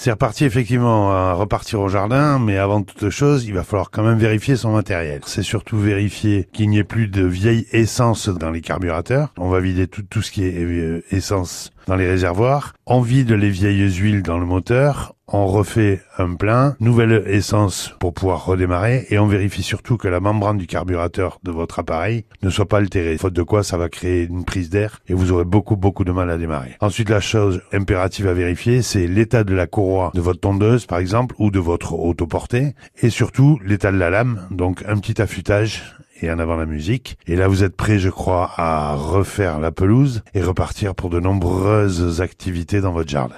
C'est reparti effectivement à repartir au jardin, mais avant toute chose, il va falloir quand même vérifier son matériel. C'est surtout vérifier qu'il n'y ait plus de vieille essence dans les carburateurs. On va vider tout, tout ce qui est euh, essence dans les réservoirs. On vide les vieilles huiles dans le moteur. On refait un plein, nouvelle essence pour pouvoir redémarrer et on vérifie surtout que la membrane du carburateur de votre appareil ne soit pas altérée. Faute de quoi, ça va créer une prise d'air et vous aurez beaucoup beaucoup de mal à démarrer. Ensuite, la chose impérative à vérifier, c'est l'état de la courroie de votre tondeuse par exemple ou de votre autoportée et surtout l'état de la lame. Donc un petit affûtage et en avant la musique. Et là, vous êtes prêt, je crois, à refaire la pelouse et repartir pour de nombreuses activités dans votre jardin.